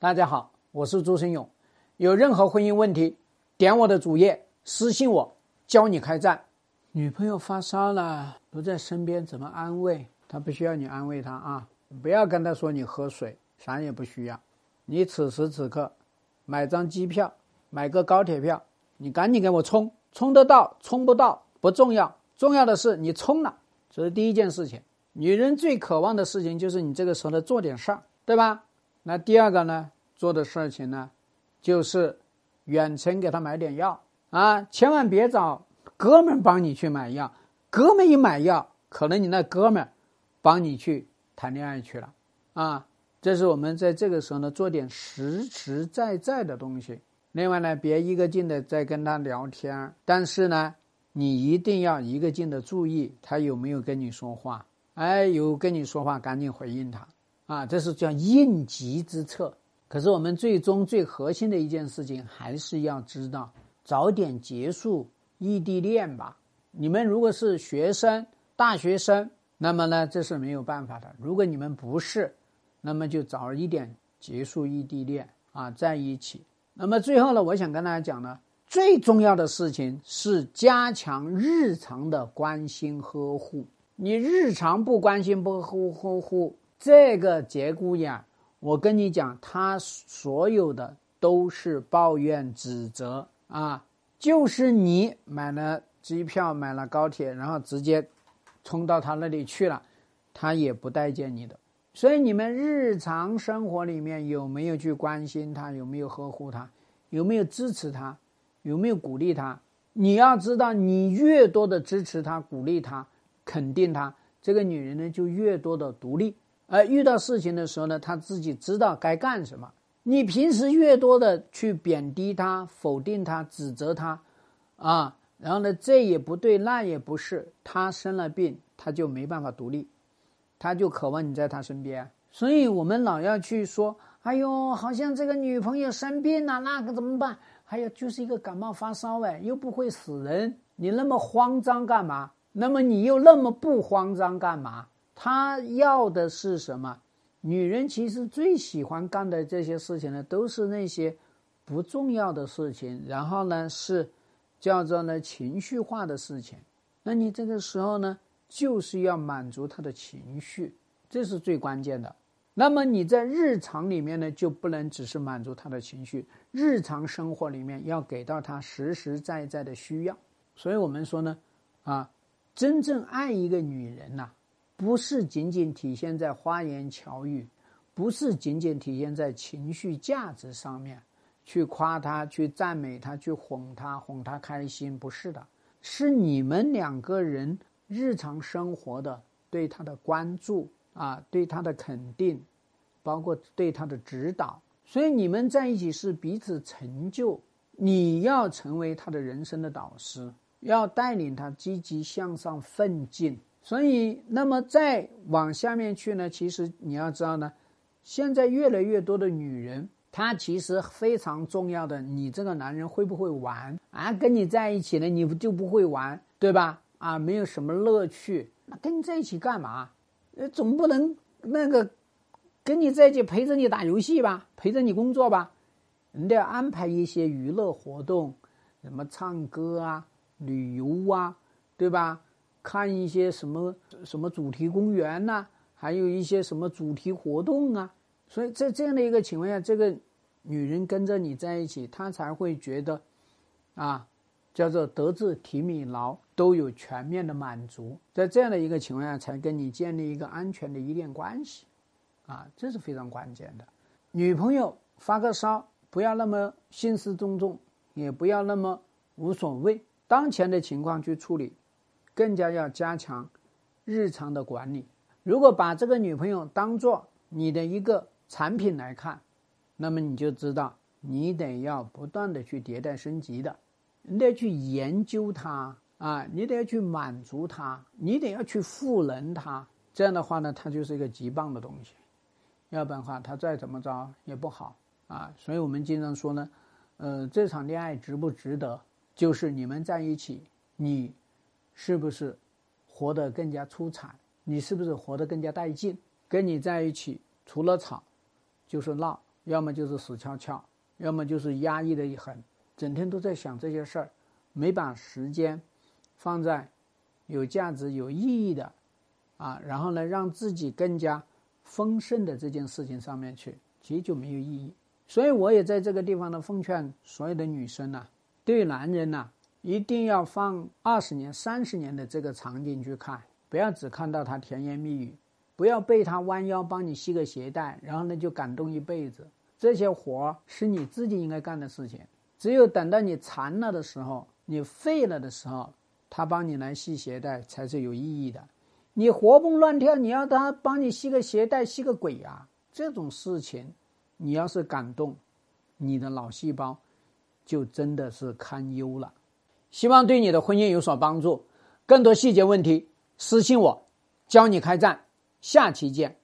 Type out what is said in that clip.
大家好，我是朱生勇。有任何婚姻问题，点我的主页私信我，教你开战。女朋友发烧了，不在身边，怎么安慰？她不需要你安慰她啊！不要跟她说你喝水，啥也不需要。你此时此刻买张机票，买个高铁票，你赶紧给我冲，冲得到，冲不到不重要，重要的是你冲了，这是第一件事情。女人最渴望的事情就是你这个时候呢做点事儿，对吧？那第二个呢，做的事情呢，就是远程给他买点药啊，千万别找哥们帮你去买药，哥们一买药，可能你那哥们帮你去谈恋爱去了啊。这是我们在这个时候呢，做点实实在在的东西。另外呢，别一个劲的在跟他聊天，但是呢，你一定要一个劲的注意他有没有跟你说话。哎，有跟你说话，赶紧回应他啊！这是叫应急之策。可是我们最终最核心的一件事情，还是要知道早点结束异地恋吧。你们如果是学生、大学生，那么呢，这是没有办法的。如果你们不是，那么就早一点结束异地恋啊，在一起。那么最后呢，我想跟大家讲呢，最重要的事情是加强日常的关心呵护。你日常不关心不呵护这个节骨眼，我跟你讲，他所有的都是抱怨指责啊，就是你买了机票买了高铁，然后直接冲到他那里去了，他也不待见你的。所以你们日常生活里面有没有去关心他？有没有呵护他？有没有支持他？有没有鼓励他？你要知道，你越多的支持他、鼓励他、肯定他，这个女人呢就越多的独立。而遇到事情的时候呢，他自己知道该干什么。你平时越多的去贬低他、否定他、指责他，啊，然后呢，这也不对，那也不是，他生了病，他就没办法独立。他就渴望你在他身边，所以我们老要去说：“哎呦，好像这个女朋友生病了，那可怎么办？”还有就是一个感冒发烧，哎，又不会死人，你那么慌张干嘛？那么你又那么不慌张干嘛？他要的是什么？女人其实最喜欢干的这些事情呢，都是那些不重要的事情，然后呢是叫做呢情绪化的事情。那你这个时候呢？就是要满足他的情绪，这是最关键的。那么你在日常里面呢，就不能只是满足他的情绪，日常生活里面要给到他实实在在的需要。所以我们说呢，啊，真正爱一个女人呐，不是仅仅体现在花言巧语，不是仅仅体现在情绪价值上面，去夸他、去赞美他、去哄他、哄他开心，不是的，是你们两个人。日常生活的对他的关注啊，对他的肯定，包括对他的指导，所以你们在一起是彼此成就。你要成为他的人生的导师，要带领他积极向上奋进。所以，那么再往下面去呢？其实你要知道呢，现在越来越多的女人，她其实非常重要的，你这个男人会不会玩啊？跟你在一起呢，你就不会玩，对吧？啊，没有什么乐趣，那跟你在一起干嘛？呃，总不能那个跟你在一起陪着你打游戏吧，陪着你工作吧？你得安排一些娱乐活动，什么唱歌啊、旅游啊，对吧？看一些什么什么主题公园呐，还有一些什么主题活动啊。所以在这样的一个情况下，这个女人跟着你在一起，她才会觉得啊。叫做德智体美劳都有全面的满足，在这样的一个情况下，才跟你建立一个安全的依恋关系，啊，这是非常关键的。女朋友发个烧，不要那么兴师动众，也不要那么无所谓。当前的情况去处理，更加要加强日常的管理。如果把这个女朋友当做你的一个产品来看，那么你就知道，你得要不断的去迭代升级的。你得去研究它啊，你得要去满足它，你得要去赋能它。这样的话呢，它就是一个极棒的东西。要不然的话，它再怎么着也不好啊。所以我们经常说呢，呃，这场恋爱值不值得，就是你们在一起，你是不是活得更加出彩？你是不是活得更加带劲？跟你在一起，除了吵就是闹，要么就是死翘翘，要么就是压抑的一很，整天都在想这些事儿，没把时间放在有价值、有意义的啊，然后呢，让自己更加丰盛的这件事情上面去，其实就没有意义。所以我也在这个地方呢，奉劝所有的女生呐，对男人呐，一定要放二十年、三十年的这个场景去看，不要只看到他甜言蜜语。不要被他弯腰帮你系个鞋带，然后呢就感动一辈子。这些活是你自己应该干的事情。只有等到你残了的时候，你废了的时候，他帮你来系鞋带才是有意义的。你活蹦乱跳，你要他帮你系个鞋带，系个鬼啊！这种事情，你要是感动，你的脑细胞就真的是堪忧了。希望对你的婚姻有所帮助。更多细节问题私信我，教你开战。下期见。